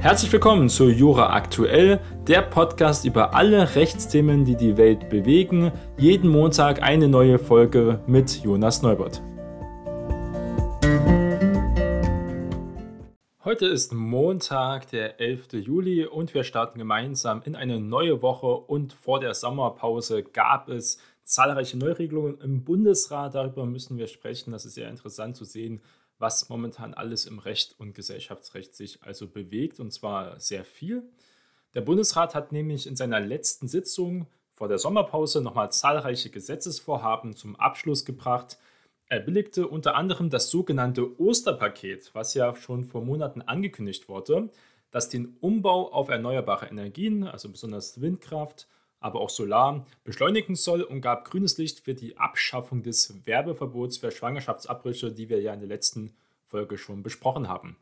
Herzlich willkommen zu Jura Aktuell, der Podcast über alle Rechtsthemen, die die Welt bewegen. Jeden Montag eine neue Folge mit Jonas Neubert. Heute ist Montag, der 11. Juli und wir starten gemeinsam in eine neue Woche und vor der Sommerpause gab es zahlreiche Neuregelungen im Bundesrat. Darüber müssen wir sprechen. Das ist sehr interessant zu sehen, was momentan alles im Recht und Gesellschaftsrecht sich also bewegt, und zwar sehr viel. Der Bundesrat hat nämlich in seiner letzten Sitzung vor der Sommerpause nochmal zahlreiche Gesetzesvorhaben zum Abschluss gebracht. Er billigte unter anderem das sogenannte Osterpaket, was ja schon vor Monaten angekündigt wurde, das den Umbau auf erneuerbare Energien, also besonders Windkraft, aber auch Solar, beschleunigen soll und gab grünes Licht für die Abschaffung des Werbeverbots für Schwangerschaftsabbrüche, die wir ja in der letzten Folge schon besprochen haben.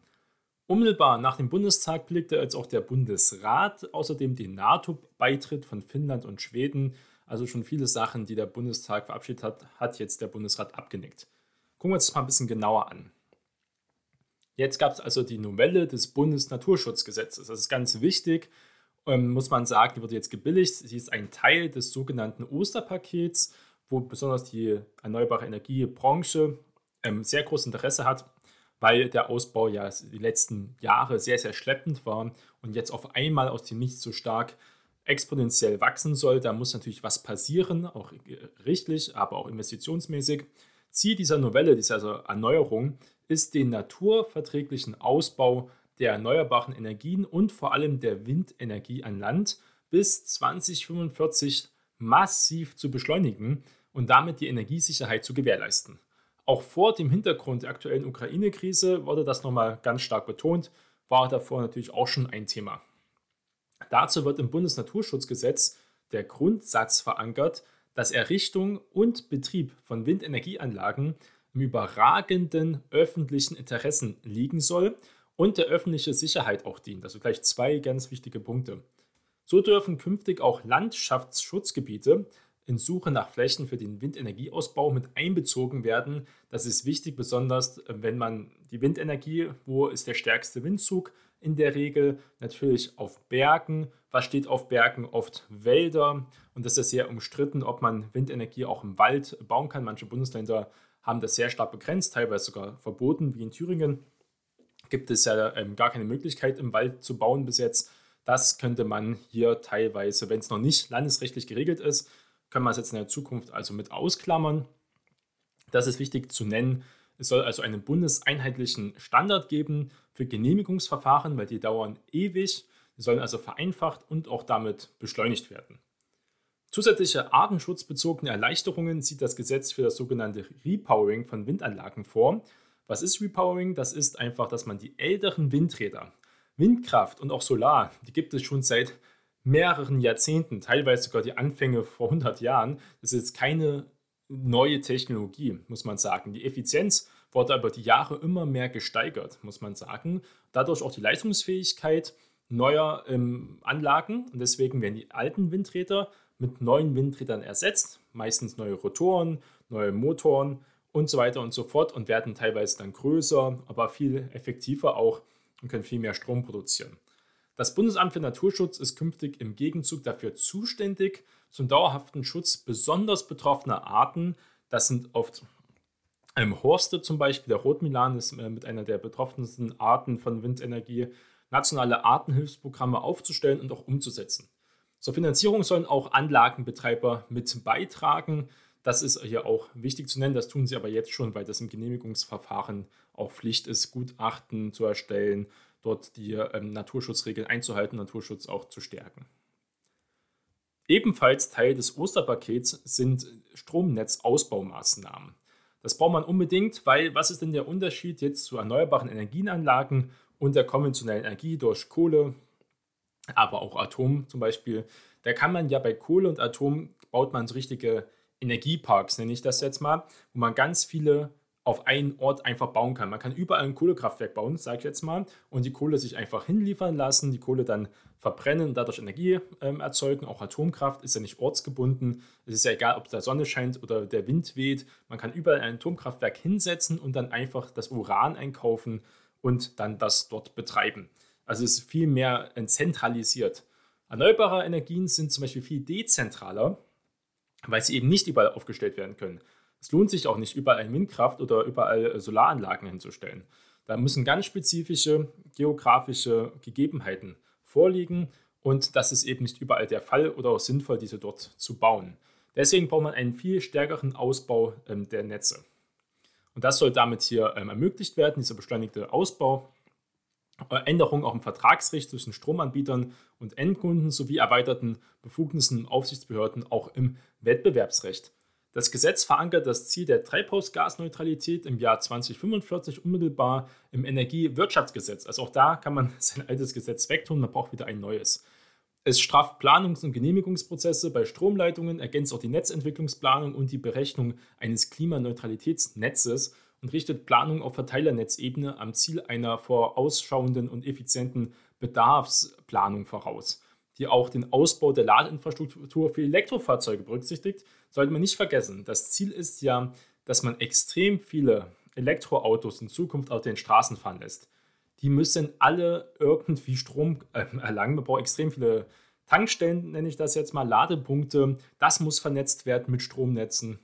Unmittelbar nach dem Bundestag blickte jetzt auch der Bundesrat, außerdem den NATO-Beitritt von Finnland und Schweden, also schon viele Sachen, die der Bundestag verabschiedet hat, hat jetzt der Bundesrat abgenickt. Gucken wir uns das mal ein bisschen genauer an. Jetzt gab es also die Novelle des Bundesnaturschutzgesetzes. Das ist ganz wichtig, ähm, muss man sagen, die wird jetzt gebilligt. Sie ist ein Teil des sogenannten Osterpakets, wo besonders die erneuerbare Energiebranche ähm, sehr großes Interesse hat, weil der Ausbau ja die letzten Jahre sehr, sehr schleppend war und jetzt auf einmal aus dem Nichts so stark exponentiell wachsen soll. Da muss natürlich was passieren, auch rechtlich, aber auch investitionsmäßig. Ziel dieser Novelle, dieser also Erneuerung, ist den naturverträglichen Ausbau der erneuerbaren Energien und vor allem der Windenergie an Land bis 2045 massiv zu beschleunigen und damit die Energiesicherheit zu gewährleisten. Auch vor dem Hintergrund der aktuellen Ukraine-Krise wurde das nochmal ganz stark betont, war davor natürlich auch schon ein Thema. Dazu wird im Bundesnaturschutzgesetz der Grundsatz verankert, dass Errichtung und Betrieb von Windenergieanlagen im überragenden öffentlichen Interessen liegen soll und der öffentlichen Sicherheit auch dient. Also gleich zwei ganz wichtige Punkte. So dürfen künftig auch Landschaftsschutzgebiete in Suche nach Flächen für den Windenergieausbau mit einbezogen werden. Das ist wichtig, besonders äh, wenn man die Windenergie, wo ist der stärkste Windzug? In der Regel natürlich auf Bergen. Was steht auf Bergen? Oft Wälder. Und das ist sehr umstritten, ob man Windenergie auch im Wald bauen kann. Manche Bundesländer haben das sehr stark begrenzt, teilweise sogar verboten, wie in Thüringen gibt es ja ähm, gar keine Möglichkeit im Wald zu bauen bis jetzt. Das könnte man hier teilweise, wenn es noch nicht landesrechtlich geregelt ist, können wir es jetzt in der Zukunft also mit ausklammern. Das ist wichtig zu nennen. Es soll also einen bundeseinheitlichen Standard geben für Genehmigungsverfahren, weil die dauern ewig. Die sollen also vereinfacht und auch damit beschleunigt werden. Zusätzliche artenschutzbezogene Erleichterungen sieht das Gesetz für das sogenannte Repowering von Windanlagen vor. Was ist Repowering? Das ist einfach, dass man die älteren Windräder, Windkraft und auch Solar, die gibt es schon seit mehreren Jahrzehnten, teilweise sogar die Anfänge vor 100 Jahren. Das ist jetzt keine neue Technologie, muss man sagen. Die Effizienz wurde über die Jahre immer mehr gesteigert, muss man sagen. Dadurch auch die Leistungsfähigkeit neuer ähm, Anlagen und deswegen werden die alten Windräder mit neuen Windrädern ersetzt, meistens neue Rotoren, neue Motoren und so weiter und so fort und werden teilweise dann größer, aber viel effektiver auch und können viel mehr Strom produzieren. Das Bundesamt für Naturschutz ist künftig im Gegenzug dafür zuständig zum dauerhaften Schutz besonders betroffener Arten. Das sind oft ähm, Horste zum Beispiel, der Rotmilan ist äh, mit einer der betroffensten Arten von Windenergie, nationale Artenhilfsprogramme aufzustellen und auch umzusetzen. Zur Finanzierung sollen auch Anlagenbetreiber mit beitragen. Das ist hier auch wichtig zu nennen. Das tun sie aber jetzt schon, weil das im Genehmigungsverfahren auch Pflicht ist, Gutachten zu erstellen, dort die ähm, Naturschutzregeln einzuhalten, Naturschutz auch zu stärken. Ebenfalls Teil des Osterpakets sind Stromnetzausbaumaßnahmen. Das braucht man unbedingt, weil was ist denn der Unterschied jetzt zu erneuerbaren Energienanlagen und der konventionellen Energie durch Kohle, aber auch Atom zum Beispiel? Da kann man ja bei Kohle und Atom baut man so richtige Energieparks, nenne ich das jetzt mal, wo man ganz viele auf einen Ort einfach bauen kann. Man kann überall ein Kohlekraftwerk bauen, sage ich jetzt mal, und die Kohle sich einfach hinliefern lassen, die Kohle dann verbrennen dadurch Energie ähm, erzeugen. Auch Atomkraft ist ja nicht ortsgebunden. Es ist ja egal, ob da Sonne scheint oder der Wind weht. Man kann überall ein Atomkraftwerk hinsetzen und dann einfach das Uran einkaufen und dann das dort betreiben. Also es ist viel mehr zentralisiert. Erneuerbare Energien sind zum Beispiel viel dezentraler, weil sie eben nicht überall aufgestellt werden können. Es lohnt sich auch nicht, überall eine Windkraft oder überall Solaranlagen hinzustellen. Da müssen ganz spezifische geografische Gegebenheiten vorliegen und das ist eben nicht überall der Fall oder auch sinnvoll, diese dort zu bauen. Deswegen braucht man einen viel stärkeren Ausbau ähm, der Netze. Und das soll damit hier ähm, ermöglicht werden, dieser beschleunigte Ausbau. Äh, Änderungen auch im Vertragsrecht zwischen Stromanbietern und Endkunden sowie erweiterten Befugnissen Aufsichtsbehörden auch im Wettbewerbsrecht. Das Gesetz verankert das Ziel der Treibhausgasneutralität im Jahr 2045 unmittelbar im Energiewirtschaftsgesetz. Also auch da kann man sein altes Gesetz wegtun, man braucht wieder ein neues. Es straft Planungs- und Genehmigungsprozesse bei Stromleitungen, ergänzt auch die Netzentwicklungsplanung und die Berechnung eines Klimaneutralitätsnetzes und richtet Planung auf Verteilernetzebene am Ziel einer vorausschauenden und effizienten Bedarfsplanung voraus, die auch den Ausbau der Ladeinfrastruktur für Elektrofahrzeuge berücksichtigt sollte man nicht vergessen, das Ziel ist ja, dass man extrem viele Elektroautos in Zukunft auf den Straßen fahren lässt. Die müssen alle irgendwie Strom äh, erlangen. Man braucht extrem viele Tankstellen, nenne ich das jetzt mal, Ladepunkte. Das muss vernetzt werden mit Stromnetzen.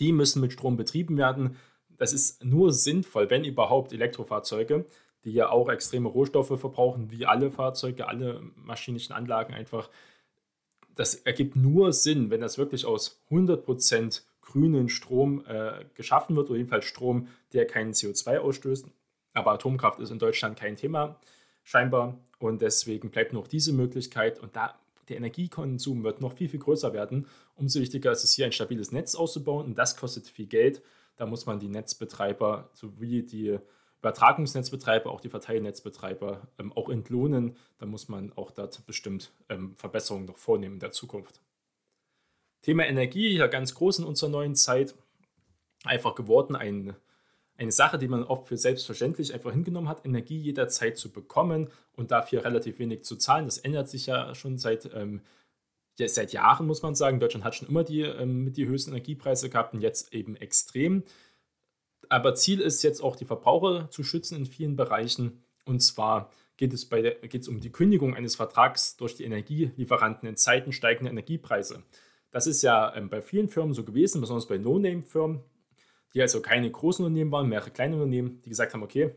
Die müssen mit Strom betrieben werden. Das ist nur sinnvoll, wenn überhaupt Elektrofahrzeuge, die ja auch extreme Rohstoffe verbrauchen, wie alle Fahrzeuge, alle maschinischen Anlagen einfach das ergibt nur Sinn, wenn das wirklich aus 100% grünen Strom äh, geschaffen wird, oder jedenfalls Strom, der keinen CO2 ausstößt. Aber Atomkraft ist in Deutschland kein Thema, scheinbar. Und deswegen bleibt noch diese Möglichkeit. Und da der Energiekonsum wird noch viel, viel größer werden. Umso wichtiger ist es hier ein stabiles Netz auszubauen. Und das kostet viel Geld. Da muss man die Netzbetreiber sowie die Übertragungsnetzbetreiber, auch die Verteilnetzbetreiber ähm, auch entlohnen. Da muss man auch dort bestimmt ähm, Verbesserungen noch vornehmen in der Zukunft. Thema Energie, ja ganz groß in unserer neuen Zeit, einfach geworden ein, eine Sache, die man oft für selbstverständlich einfach hingenommen hat, Energie jederzeit zu bekommen und dafür relativ wenig zu zahlen. Das ändert sich ja schon seit, ähm, ja, seit Jahren, muss man sagen. Deutschland hat schon immer die, ähm, die höchsten Energiepreise gehabt und jetzt eben extrem. Aber Ziel ist jetzt auch, die Verbraucher zu schützen in vielen Bereichen. Und zwar geht es, bei der, geht es um die Kündigung eines Vertrags durch die Energielieferanten in Zeiten steigender Energiepreise. Das ist ja ähm, bei vielen Firmen so gewesen, besonders bei No-Name-Firmen, die also keine großen Unternehmen waren, mehrere kleine Unternehmen, die gesagt haben, okay,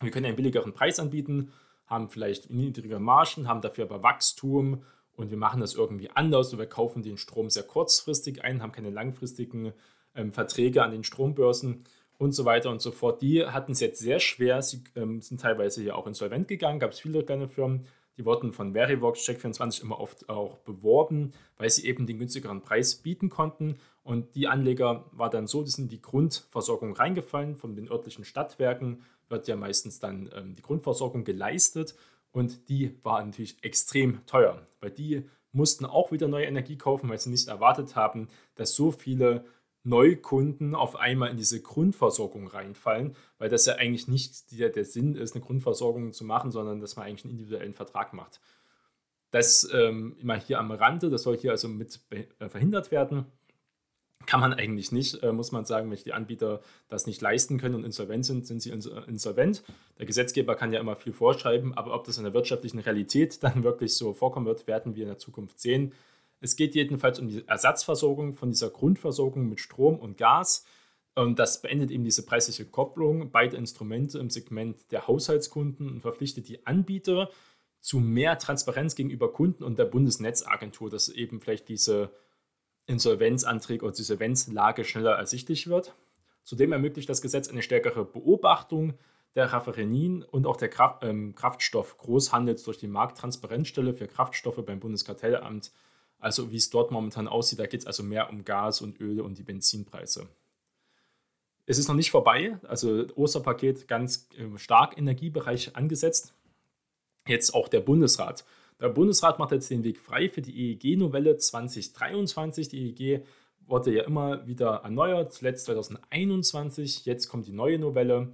wir können einen billigeren Preis anbieten, haben vielleicht niedrigere Margen, haben dafür aber Wachstum und wir machen das irgendwie anders und wir kaufen den Strom sehr kurzfristig ein, haben keine langfristigen ähm, Verträge an den Strombörsen und so weiter und so fort. Die hatten es jetzt sehr schwer. Sie ähm, sind teilweise hier auch insolvent gegangen. Gab es viele kleine Firmen, die wurden von Verivox, Check24 immer oft auch beworben, weil sie eben den günstigeren Preis bieten konnten. Und die Anleger war dann so, die sind in die Grundversorgung reingefallen. Von den örtlichen Stadtwerken wird ja meistens dann ähm, die Grundversorgung geleistet. Und die war natürlich extrem teuer, weil die mussten auch wieder neue Energie kaufen, weil sie nicht erwartet haben, dass so viele Neukunden auf einmal in diese Grundversorgung reinfallen, weil das ja eigentlich nicht der, der Sinn ist, eine Grundversorgung zu machen, sondern dass man eigentlich einen individuellen Vertrag macht. Das ähm, immer hier am Rande, das soll hier also mit äh, verhindert werden. Kann man eigentlich nicht, äh, muss man sagen, wenn die Anbieter das nicht leisten können und insolvent sind, sind sie insolvent. Der Gesetzgeber kann ja immer viel vorschreiben, aber ob das in der wirtschaftlichen Realität dann wirklich so vorkommen wird, werden wir in der Zukunft sehen. Es geht jedenfalls um die Ersatzversorgung von dieser Grundversorgung mit Strom und Gas. Und das beendet eben diese preisliche Kopplung beider Instrumente im Segment der Haushaltskunden und verpflichtet die Anbieter zu mehr Transparenz gegenüber Kunden und der Bundesnetzagentur, dass eben vielleicht diese Insolvenzanträge oder Insolvenzlage schneller ersichtlich wird. Zudem ermöglicht das Gesetz eine stärkere Beobachtung der Raffinerien und auch der Kraft, ähm, Kraftstoff-Großhandels durch die Markttransparenzstelle für Kraftstoffe beim Bundeskartellamt also wie es dort momentan aussieht, da geht es also mehr um Gas und Öl und die Benzinpreise. Es ist noch nicht vorbei, also Osterpaket ganz äh, stark Energiebereich angesetzt. Jetzt auch der Bundesrat. Der Bundesrat macht jetzt den Weg frei für die EEG-Novelle 2023. Die EEG wurde ja immer wieder erneuert, zuletzt 2021. Jetzt kommt die neue Novelle.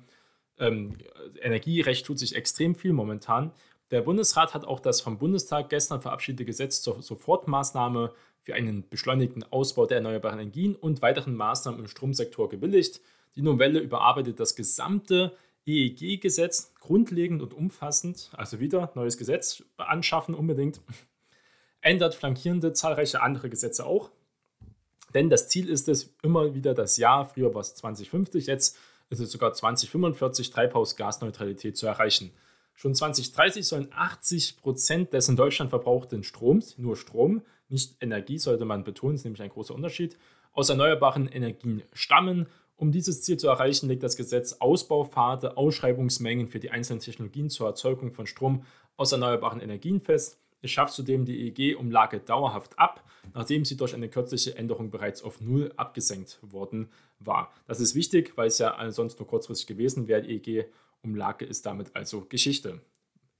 Ähm, Energierecht tut sich extrem viel momentan. Der Bundesrat hat auch das vom Bundestag gestern verabschiedete Gesetz zur Sofortmaßnahme für einen beschleunigten Ausbau der erneuerbaren Energien und weiteren Maßnahmen im Stromsektor gebilligt. Die Novelle überarbeitet das gesamte EEG-Gesetz grundlegend und umfassend, also wieder neues Gesetz anschaffen unbedingt, ändert flankierende zahlreiche andere Gesetze auch. Denn das Ziel ist es, immer wieder das Jahr, früher war es 2050, jetzt ist es sogar 2045, Treibhausgasneutralität zu erreichen. Schon 2030 sollen 80 Prozent des in Deutschland verbrauchten Stroms, nur Strom, nicht Energie, sollte man betonen, ist nämlich ein großer Unterschied, aus erneuerbaren Energien stammen. Um dieses Ziel zu erreichen, legt das Gesetz Ausbaupfade, Ausschreibungsmengen für die einzelnen Technologien zur Erzeugung von Strom aus erneuerbaren Energien fest. Es schafft zudem die EEG-Umlage dauerhaft ab, nachdem sie durch eine kürzliche Änderung bereits auf Null abgesenkt worden war. Das ist wichtig, weil es ja sonst nur kurzfristig gewesen wäre. Die EEG Umlage ist damit also Geschichte.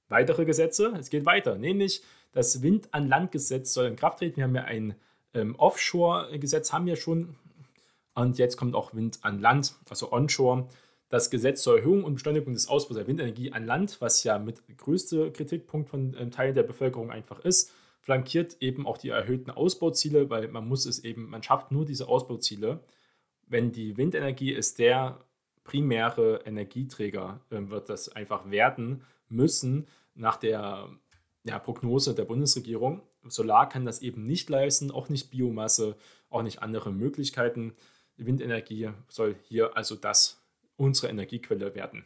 Weitere Gesetze, es geht weiter, nämlich das Wind-an-Land-Gesetz soll in Kraft treten. Wir haben ja ein ähm, Offshore-Gesetz, haben wir schon. Und jetzt kommt auch Wind an Land, also Onshore. Das Gesetz zur Erhöhung und Beschleunigung des Ausbaus der Windenergie an Land, was ja mit größte Kritikpunkt von ähm, Teilen der Bevölkerung einfach ist, flankiert eben auch die erhöhten Ausbauziele, weil man muss es eben, man schafft nur diese Ausbauziele, wenn die Windenergie ist der primäre Energieträger äh, wird das einfach werden müssen nach der ja, Prognose der Bundesregierung. Solar kann das eben nicht leisten, auch nicht Biomasse, auch nicht andere Möglichkeiten. Windenergie soll hier also das unsere Energiequelle werden.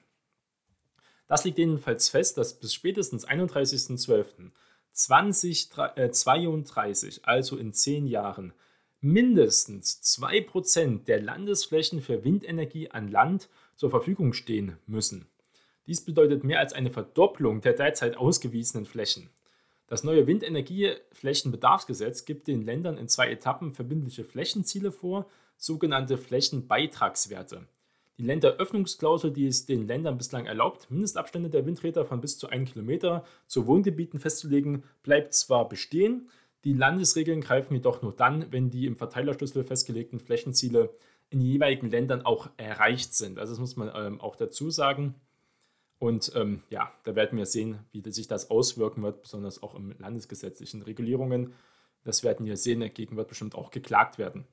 Das liegt jedenfalls fest, dass bis spätestens 31.12.2032, äh, also in zehn Jahren, mindestens 2% der Landesflächen für Windenergie an Land zur Verfügung stehen müssen. Dies bedeutet mehr als eine Verdopplung der derzeit ausgewiesenen Flächen. Das neue Windenergieflächenbedarfsgesetz gibt den Ländern in zwei Etappen verbindliche Flächenziele vor, sogenannte Flächenbeitragswerte. Die Länderöffnungsklausel, die es den Ländern bislang erlaubt, Mindestabstände der Windräder von bis zu 1 Kilometer zu Wohngebieten festzulegen, bleibt zwar bestehen, die Landesregeln greifen jedoch nur dann, wenn die im Verteilerschlüssel festgelegten Flächenziele in den jeweiligen Ländern auch erreicht sind. Also das muss man ähm, auch dazu sagen. Und ähm, ja, da werden wir sehen, wie sich das auswirken wird, besonders auch im landesgesetzlichen Regulierungen. Das werden wir sehen, dagegen wird bestimmt auch geklagt werden.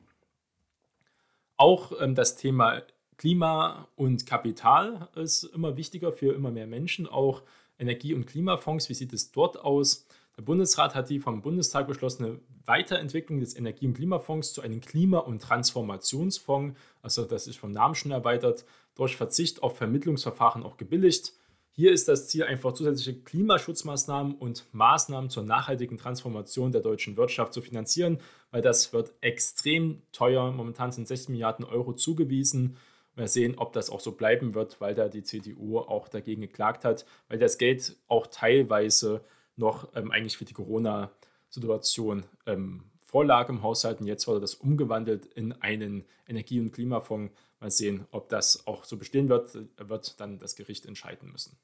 Auch ähm, das Thema Klima und Kapital ist immer wichtiger für immer mehr Menschen, auch Energie- und Klimafonds. Wie sieht es dort aus? Der Bundesrat hat die vom Bundestag beschlossene Weiterentwicklung des Energie- und Klimafonds zu einem Klima- und Transformationsfonds, also das ist vom Namen schon erweitert, durch Verzicht auf Vermittlungsverfahren auch gebilligt. Hier ist das Ziel einfach zusätzliche Klimaschutzmaßnahmen und Maßnahmen zur nachhaltigen Transformation der deutschen Wirtschaft zu finanzieren, weil das wird extrem teuer. Momentan sind 16 Milliarden Euro zugewiesen. Wir sehen, ob das auch so bleiben wird, weil da die CDU auch dagegen geklagt hat, weil das Geld auch teilweise noch ähm, eigentlich für die Corona-Situation ähm, vorlag im Haushalt. Und jetzt wurde das umgewandelt in einen Energie- und Klimafonds. Mal sehen, ob das auch so bestehen wird, wird dann das Gericht entscheiden müssen.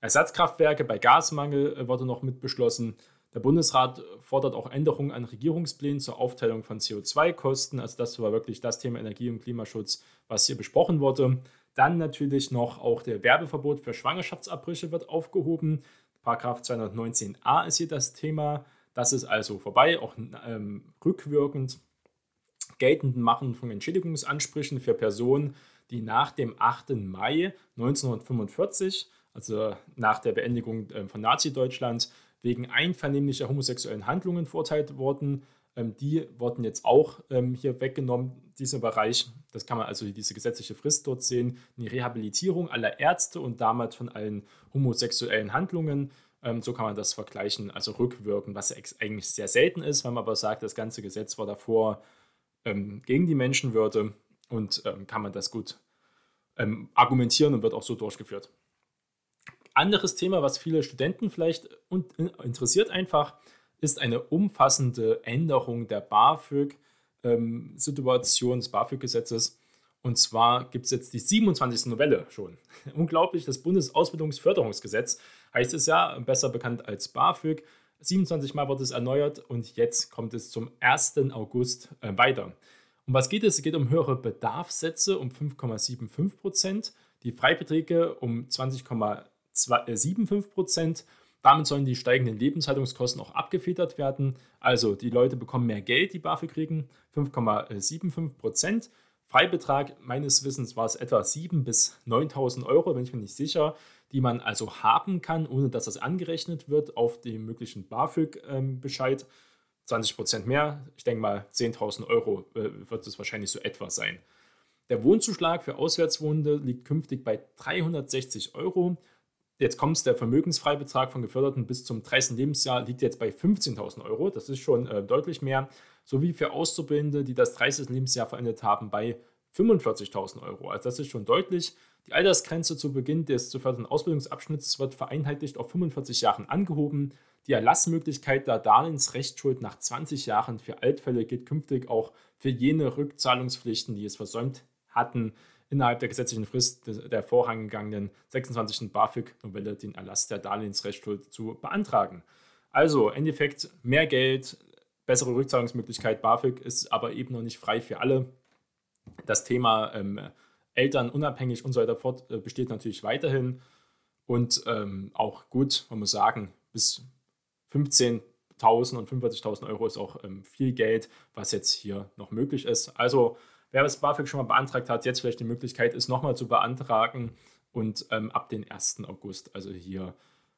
Ersatzkraftwerke bei Gasmangel äh, wurde noch mit beschlossen. Der Bundesrat fordert auch Änderungen an Regierungsplänen zur Aufteilung von CO2-Kosten. Also das war wirklich das Thema Energie- und Klimaschutz, was hier besprochen wurde. Dann natürlich noch auch der Werbeverbot für Schwangerschaftsabbrüche wird aufgehoben. Paragraph 219a ist hier das Thema. Das ist also vorbei, auch ähm, rückwirkend geltend machen von Entschädigungsansprüchen für Personen, die nach dem 8. Mai 1945, also nach der Beendigung äh, von Nazi-Deutschland, wegen einvernehmlicher homosexuellen Handlungen verurteilt wurden. Ähm, die wurden jetzt auch ähm, hier weggenommen, dieser Bereich. Das kann man also diese gesetzliche Frist dort sehen. Die Rehabilitierung aller Ärzte und damit von allen homosexuellen Handlungen. Ähm, so kann man das vergleichen, also rückwirken, was eigentlich sehr selten ist, wenn man aber sagt, das ganze Gesetz war davor ähm, gegen die Menschenwürde und ähm, kann man das gut ähm, argumentieren und wird auch so durchgeführt. Anderes Thema, was viele Studenten vielleicht interessiert einfach, ist eine umfassende Änderung der BAföG-Situation, ähm, des BAföG-Gesetzes. Und zwar gibt es jetzt die 27. Novelle schon. Unglaublich, das Bundesausbildungsförderungsgesetz heißt es ja, besser bekannt als BAföG. 27 Mal wird es erneuert und jetzt kommt es zum 1. August äh, weiter. Um was geht es? Es geht um höhere Bedarfssätze um 5,75 Prozent, die Freibeträge um 20,75 Prozent. Damit sollen die steigenden Lebenshaltungskosten auch abgefedert werden. Also die Leute bekommen mehr Geld, die BAföG kriegen, 5,75 Prozent. Freibetrag meines Wissens war es etwa 7.000 bis 9.000 Euro, bin ich mir nicht sicher, die man also haben kann, ohne dass das angerechnet wird auf den möglichen BAföG-Bescheid. Ähm, 20 Prozent mehr, ich denke mal 10.000 Euro äh, wird es wahrscheinlich so etwa sein. Der Wohnzuschlag für Auswärtswohnende liegt künftig bei 360 Euro. Jetzt kommt der Vermögensfreibetrag von Geförderten bis zum 30. Lebensjahr liegt jetzt bei 15.000 Euro. Das ist schon äh, deutlich mehr. Sowie für Auszubildende, die das 30. Lebensjahr verendet haben, bei 45.000 Euro. Also das ist schon deutlich. Die Altersgrenze zu Beginn des zu fördernden Ausbildungsabschnitts wird vereinheitlicht auf 45 Jahren angehoben. Die Erlassmöglichkeit der Darlehensrechtsschuld nach 20 Jahren für Altfälle gilt künftig auch für jene Rückzahlungspflichten, die es versäumt hatten, innerhalb der gesetzlichen Frist der vorangegangenen 26. BAföG-Novelle den Erlass der Darlehensrechtsschuld zu beantragen. Also, im Endeffekt mehr Geld, bessere Rückzahlungsmöglichkeit. BAföG ist aber eben noch nicht frei für alle. Das Thema ähm, Eltern unabhängig und so weiter fort äh, besteht natürlich weiterhin. Und ähm, auch gut, man muss sagen, bis 15.000 und 45.000 Euro ist auch ähm, viel Geld, was jetzt hier noch möglich ist. Also wer das BAföG schon mal beantragt hat, jetzt vielleicht die Möglichkeit ist, nochmal zu beantragen und ähm, ab den 1. August also hier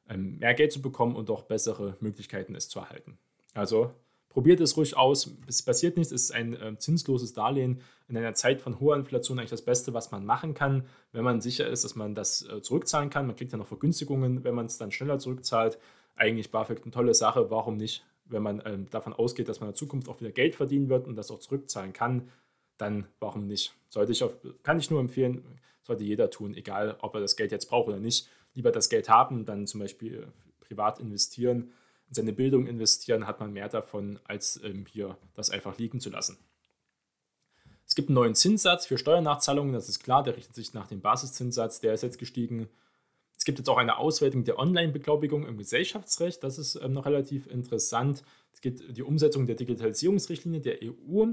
ähm, mehr Geld zu bekommen und auch bessere Möglichkeiten es zu erhalten. Also probiert es ruhig aus. Es passiert nichts, es ist ein äh, zinsloses Darlehen in einer Zeit von hoher Inflation eigentlich das Beste, was man machen kann, wenn man sicher ist, dass man das äh, zurückzahlen kann. Man kriegt ja noch Vergünstigungen, wenn man es dann schneller zurückzahlt eigentlich BAföG eine tolle Sache. Warum nicht? Wenn man ähm, davon ausgeht, dass man in der Zukunft auch wieder Geld verdienen wird und das auch zurückzahlen kann, dann warum nicht? Sollte ich auf, kann ich nur empfehlen, sollte jeder tun, egal ob er das Geld jetzt braucht oder nicht. Lieber das Geld haben, dann zum Beispiel privat investieren, in seine Bildung investieren, hat man mehr davon, als ähm, hier das einfach liegen zu lassen. Es gibt einen neuen Zinssatz für Steuernachzahlungen, das ist klar, der richtet sich nach dem Basiszinssatz, der ist jetzt gestiegen es gibt jetzt auch eine Auswertung der Online-Beglaubigung im Gesellschaftsrecht. Das ist ähm, noch relativ interessant. Es geht die Umsetzung der Digitalisierungsrichtlinie der EU,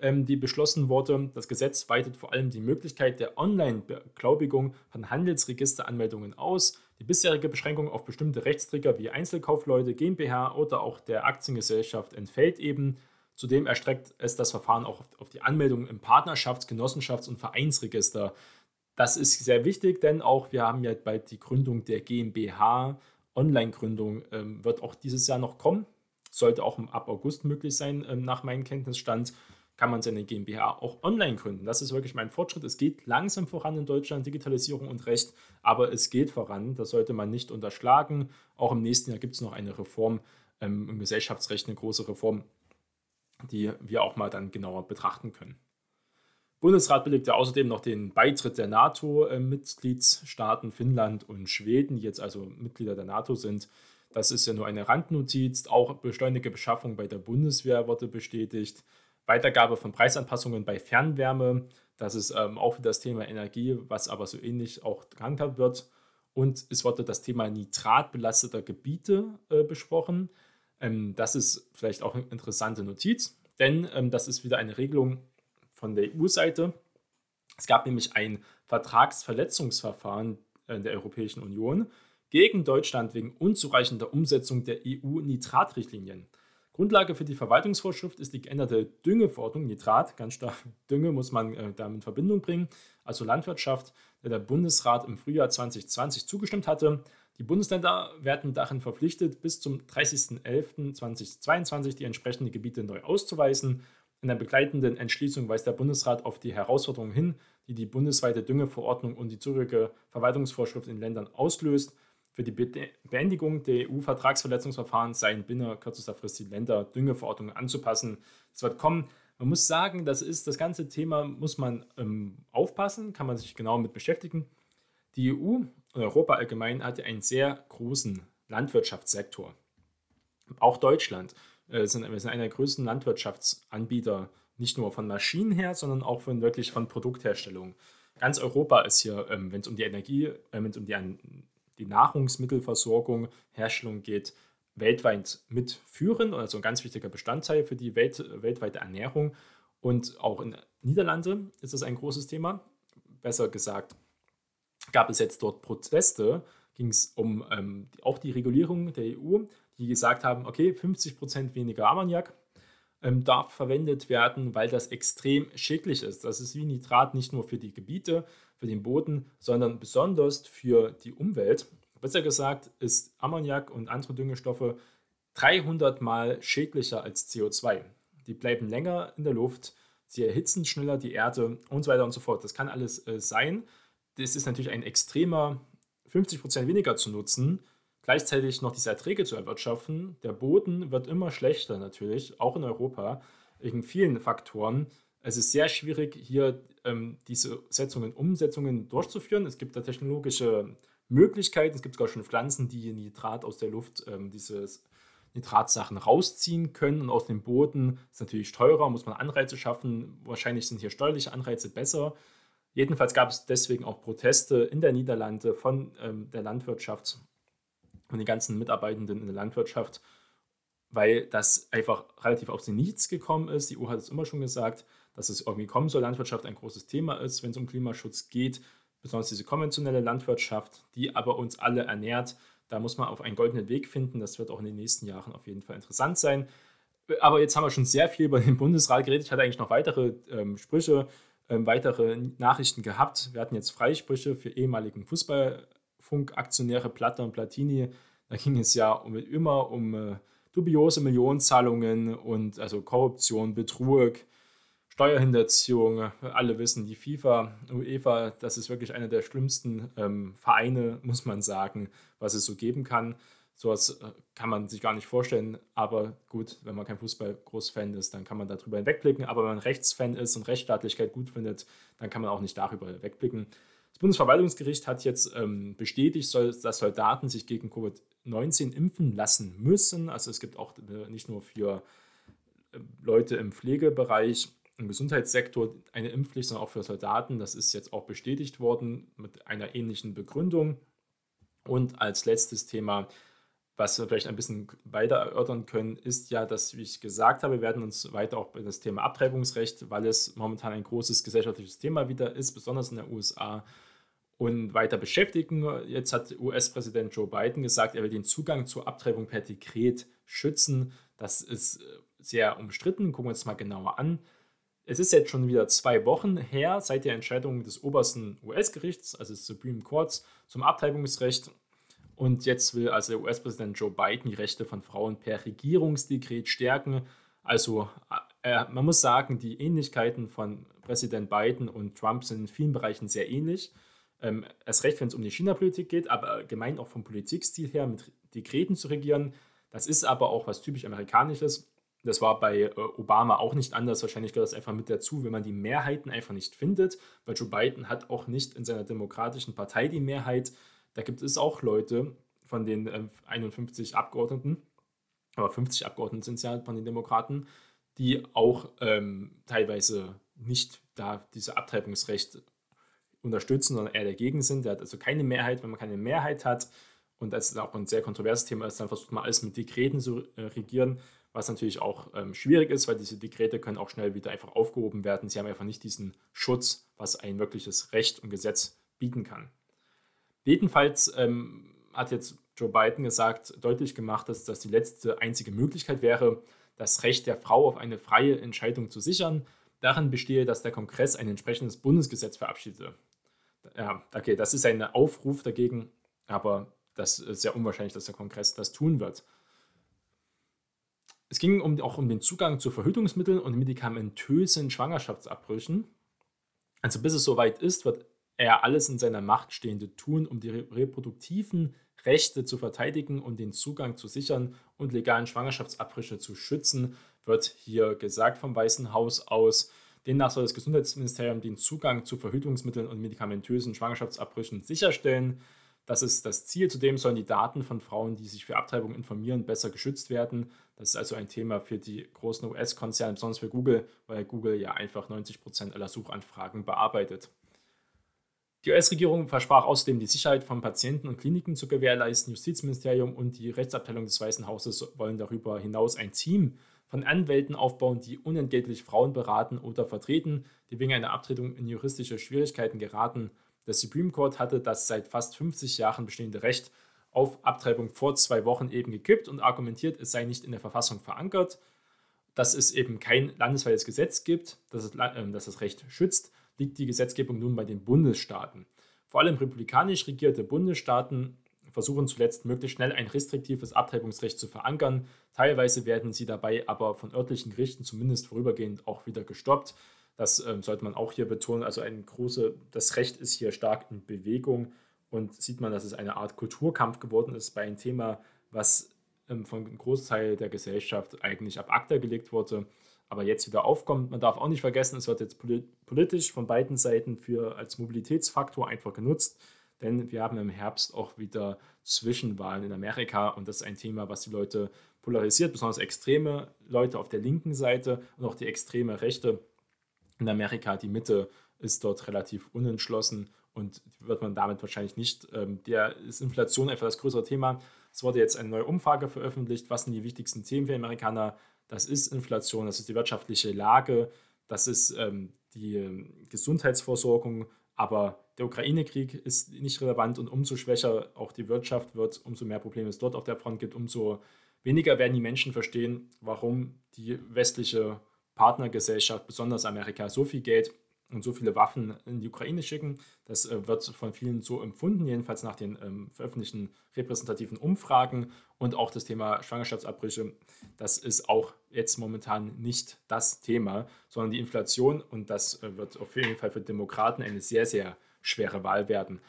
ähm, die beschlossen wurde. Das Gesetz weitet vor allem die Möglichkeit der Online-Beglaubigung von Handelsregisteranmeldungen aus. Die bisherige Beschränkung auf bestimmte Rechtsträger wie Einzelkaufleute, GmbH oder auch der Aktiengesellschaft entfällt eben. Zudem erstreckt es das Verfahren auch auf die Anmeldung im Partnerschafts-, Genossenschafts- und Vereinsregister. Das ist sehr wichtig, denn auch wir haben ja bald die Gründung der GmbH. Online-Gründung ähm, wird auch dieses Jahr noch kommen. Sollte auch ab August möglich sein, ähm, nach meinem Kenntnisstand. Kann man seine GmbH auch online gründen. Das ist wirklich mein Fortschritt. Es geht langsam voran in Deutschland, Digitalisierung und Recht, aber es geht voran. Das sollte man nicht unterschlagen. Auch im nächsten Jahr gibt es noch eine Reform ähm, im Gesellschaftsrecht, eine große Reform, die wir auch mal dann genauer betrachten können. Bundesrat belegte außerdem noch den Beitritt der NATO-Mitgliedsstaaten Finnland und Schweden, die jetzt also Mitglieder der NATO sind. Das ist ja nur eine Randnotiz. Auch beschleunigte Beschaffung bei der Bundeswehr wurde bestätigt. Weitergabe von Preisanpassungen bei Fernwärme. Das ist ähm, auch für das Thema Energie, was aber so ähnlich auch gehandhabt wird. Und es wurde das Thema nitratbelasteter Gebiete äh, besprochen. Ähm, das ist vielleicht auch eine interessante Notiz, denn ähm, das ist wieder eine Regelung, von der EU-Seite. Es gab nämlich ein Vertragsverletzungsverfahren in der Europäischen Union gegen Deutschland wegen unzureichender Umsetzung der EU-Nitratrichtlinien. Grundlage für die Verwaltungsvorschrift ist die geänderte Düngeverordnung, Nitrat, ganz stark Dünge muss man äh, damit in Verbindung bringen, also Landwirtschaft, der der Bundesrat im Frühjahr 2020 zugestimmt hatte. Die Bundesländer werden darin verpflichtet, bis zum 30.11.2022 die entsprechenden Gebiete neu auszuweisen in der begleitenden Entschließung weist der Bundesrat auf die Herausforderungen hin, die die bundesweite Düngeverordnung und die zurückige Verwaltungsvorschrift in Ländern auslöst. Für die Beendigung der EU-Vertragsverletzungsverfahren seien binnen kürzester Frist die Länder Düngeverordnungen anzupassen. Es wird kommen. Man muss sagen, das ist das ganze Thema, muss man ähm, aufpassen, kann man sich genau mit beschäftigen. Die EU und Europa allgemein hat ja einen sehr großen Landwirtschaftssektor. Auch Deutschland. Äh, sind, wir sind einer der größten Landwirtschaftsanbieter, nicht nur von Maschinen her, sondern auch von wirklich von Produktherstellung. Ganz Europa ist hier, ähm, wenn es um die Energie, äh, wenn es um die, die Nahrungsmittelversorgung, Herstellung geht, weltweit mitführend, also ein ganz wichtiger Bestandteil für die Welt, weltweite Ernährung. Und auch in Niederlande ist das ein großes Thema. Besser gesagt, gab es jetzt dort Proteste, ging es um ähm, auch die Regulierung der EU die gesagt haben, okay, 50% weniger Ammoniak ähm, darf verwendet werden, weil das extrem schädlich ist. Das ist wie Nitrat nicht nur für die Gebiete, für den Boden, sondern besonders für die Umwelt. Besser gesagt ist Ammoniak und andere Düngestoffe 300 mal schädlicher als CO2. Die bleiben länger in der Luft, sie erhitzen schneller die Erde und so weiter und so fort. Das kann alles äh, sein. Das ist natürlich ein extremer 50% weniger zu nutzen, gleichzeitig noch diese Erträge zu erwirtschaften. Der Boden wird immer schlechter natürlich, auch in Europa, wegen vielen Faktoren. Es ist sehr schwierig, hier ähm, diese Setzungen, Umsetzungen durchzuführen. Es gibt da technologische Möglichkeiten. Es gibt sogar schon Pflanzen, die Nitrat aus der Luft, ähm, diese Nitratsachen rausziehen können und aus dem Boden. Ist natürlich teurer, muss man Anreize schaffen. Wahrscheinlich sind hier steuerliche Anreize besser. Jedenfalls gab es deswegen auch Proteste in der Niederlande von ähm, der Landwirtschaft, von den ganzen Mitarbeitenden in der Landwirtschaft, weil das einfach relativ aus dem Nichts gekommen ist. Die EU hat es immer schon gesagt, dass es irgendwie kommen soll, Landwirtschaft ein großes Thema ist, wenn es um Klimaschutz geht, besonders diese konventionelle Landwirtschaft, die aber uns alle ernährt. Da muss man auf einen goldenen Weg finden. Das wird auch in den nächsten Jahren auf jeden Fall interessant sein. Aber jetzt haben wir schon sehr viel über den Bundesrat geredet. Ich hatte eigentlich noch weitere ähm, Sprüche, weitere Nachrichten gehabt. Wir hatten jetzt Freisprüche für ehemaligen Fußballfunkaktionäre Platter und Platini. Da ging es ja um, immer um äh, dubiose Millionenzahlungen und also Korruption, Betrug, Steuerhinterziehung. Alle wissen, die FIFA, UEFA, das ist wirklich einer der schlimmsten ähm, Vereine, muss man sagen, was es so geben kann. Sowas äh, kann man sich gar nicht vorstellen, aber gut, wenn man kein Fußball-Großfan ist, dann kann man darüber hinwegblicken. Aber wenn man Rechtsfan ist und Rechtsstaatlichkeit gut findet, dann kann man auch nicht darüber hinwegblicken. Das Bundesverwaltungsgericht hat jetzt ähm, bestätigt, dass Soldaten sich gegen Covid-19 impfen lassen müssen. Also es gibt auch äh, nicht nur für äh, Leute im Pflegebereich im Gesundheitssektor eine Impfpflicht, sondern auch für Soldaten. Das ist jetzt auch bestätigt worden mit einer ähnlichen Begründung. Und als letztes Thema, was wir vielleicht ein bisschen weiter erörtern können, ist ja, dass, wie ich gesagt habe, wir werden uns weiter auch bei das Thema Abtreibungsrecht, weil es momentan ein großes gesellschaftliches Thema wieder ist, besonders in den USA, und weiter beschäftigen. Jetzt hat US-Präsident Joe Biden gesagt, er will den Zugang zur Abtreibung per Dekret schützen. Das ist äh, sehr umstritten. Gucken wir uns mal genauer an. Es ist jetzt schon wieder zwei Wochen her seit der Entscheidung des obersten US-Gerichts, also des Supreme Courts, zum Abtreibungsrecht. Und jetzt will also der US-Präsident Joe Biden die Rechte von Frauen per Regierungsdekret stärken. Also äh, man muss sagen, die Ähnlichkeiten von Präsident Biden und Trump sind in vielen Bereichen sehr ähnlich. Ähm, erst recht, wenn es um die China-Politik geht, aber gemeint auch vom Politikstil her mit Dekreten zu regieren. Das ist aber auch was typisch Amerikanisches. Das war bei äh, Obama auch nicht anders. Wahrscheinlich gehört das einfach mit dazu, wenn man die Mehrheiten einfach nicht findet, weil Joe Biden hat auch nicht in seiner demokratischen Partei die Mehrheit. Da gibt es auch Leute von den äh, 51 Abgeordneten, aber 50 Abgeordneten sind es ja von den Demokraten, die auch ähm, teilweise nicht da dieses Abtreibungsrecht unterstützen, sondern eher dagegen sind. Der hat also keine Mehrheit. Wenn man keine Mehrheit hat und das auch ein sehr kontroverses Thema ist, dann versucht man alles mit Dekreten zu äh, regieren was natürlich auch ähm, schwierig ist, weil diese Dekrete können auch schnell wieder einfach aufgehoben werden. Sie haben einfach nicht diesen Schutz, was ein wirkliches Recht und Gesetz bieten kann. Jedenfalls ähm, hat jetzt Joe Biden gesagt, deutlich gemacht, dass das die letzte einzige Möglichkeit wäre, das Recht der Frau auf eine freie Entscheidung zu sichern. Darin bestehe, dass der Kongress ein entsprechendes Bundesgesetz verabschiedete. Ja, okay, das ist ein Aufruf dagegen, aber das ist sehr unwahrscheinlich, dass der Kongress das tun wird. Es ging um, auch um den Zugang zu Verhütungsmitteln und medikamentösen Schwangerschaftsabbrüchen. Also bis es soweit ist, wird er alles in seiner Macht Stehende tun, um die reproduktiven Rechte zu verteidigen und den Zugang zu sichern und legalen Schwangerschaftsabbrüche zu schützen, wird hier gesagt vom Weißen Haus aus. Demnach soll das Gesundheitsministerium den Zugang zu Verhütungsmitteln und medikamentösen Schwangerschaftsabbrüchen sicherstellen. Das ist das Ziel. Zudem sollen die Daten von Frauen, die sich für Abtreibung informieren, besser geschützt werden. Das ist also ein Thema für die großen US-Konzerne, besonders für Google, weil Google ja einfach 90 Prozent aller Suchanfragen bearbeitet. Die US-Regierung versprach außerdem, die Sicherheit von Patienten und Kliniken zu gewährleisten. Justizministerium und die Rechtsabteilung des Weißen Hauses wollen darüber hinaus ein Team von Anwälten aufbauen, die unentgeltlich Frauen beraten oder vertreten, die wegen einer Abtretung in juristische Schwierigkeiten geraten der Supreme Court hatte das seit fast 50 Jahren bestehende Recht auf Abtreibung vor zwei Wochen eben gekippt und argumentiert, es sei nicht in der Verfassung verankert. dass es eben kein landesweites Gesetz gibt, das, äh, das das Recht schützt, liegt die Gesetzgebung nun bei den Bundesstaaten. Vor allem republikanisch regierte Bundesstaaten versuchen zuletzt möglichst schnell ein restriktives Abtreibungsrecht zu verankern. Teilweise werden sie dabei aber von örtlichen Gerichten zumindest vorübergehend auch wieder gestoppt. Das äh, sollte man auch hier betonen. Also ein große, das Recht ist hier stark in Bewegung und sieht man, dass es eine Art Kulturkampf geworden ist bei einem Thema, was ähm, von einem Großteil der Gesellschaft eigentlich ab ACTA gelegt wurde, aber jetzt wieder aufkommt. Man darf auch nicht vergessen, es wird jetzt politisch von beiden Seiten für, als Mobilitätsfaktor einfach genutzt, denn wir haben im Herbst auch wieder Zwischenwahlen in Amerika und das ist ein Thema, was die Leute polarisiert, besonders extreme Leute auf der linken Seite und auch die extreme Rechte in Amerika. Die Mitte ist dort relativ unentschlossen und wird man damit wahrscheinlich nicht. Ähm, der ist Inflation einfach das größere Thema. Es wurde jetzt eine neue Umfrage veröffentlicht. Was sind die wichtigsten Themen für Amerikaner? Das ist Inflation, das ist die wirtschaftliche Lage, das ist ähm, die ähm, Gesundheitsversorgung, aber der Ukraine-Krieg ist nicht relevant und umso schwächer auch die Wirtschaft wird, umso mehr Probleme es dort auf der Front gibt, umso weniger werden die Menschen verstehen, warum die westliche Partnergesellschaft, besonders Amerika, so viel Geld und so viele Waffen in die Ukraine schicken. Das äh, wird von vielen so empfunden, jedenfalls nach den ähm, veröffentlichten repräsentativen Umfragen. Und auch das Thema Schwangerschaftsabbrüche, das ist auch jetzt momentan nicht das Thema, sondern die Inflation. Und das äh, wird auf jeden Fall für Demokraten eine sehr, sehr schwere Wahl werden.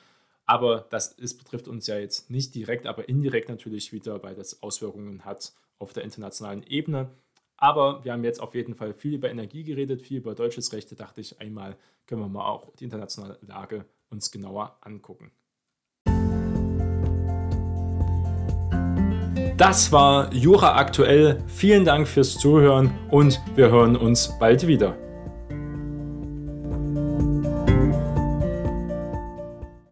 Aber das ist, betrifft uns ja jetzt nicht direkt, aber indirekt natürlich wieder, weil das Auswirkungen hat auf der internationalen Ebene. Aber wir haben jetzt auf jeden Fall viel über Energie geredet, viel über deutsches Recht. Da dachte ich, einmal können wir mal auch die internationale Lage uns genauer angucken. Das war Jura aktuell. Vielen Dank fürs Zuhören und wir hören uns bald wieder.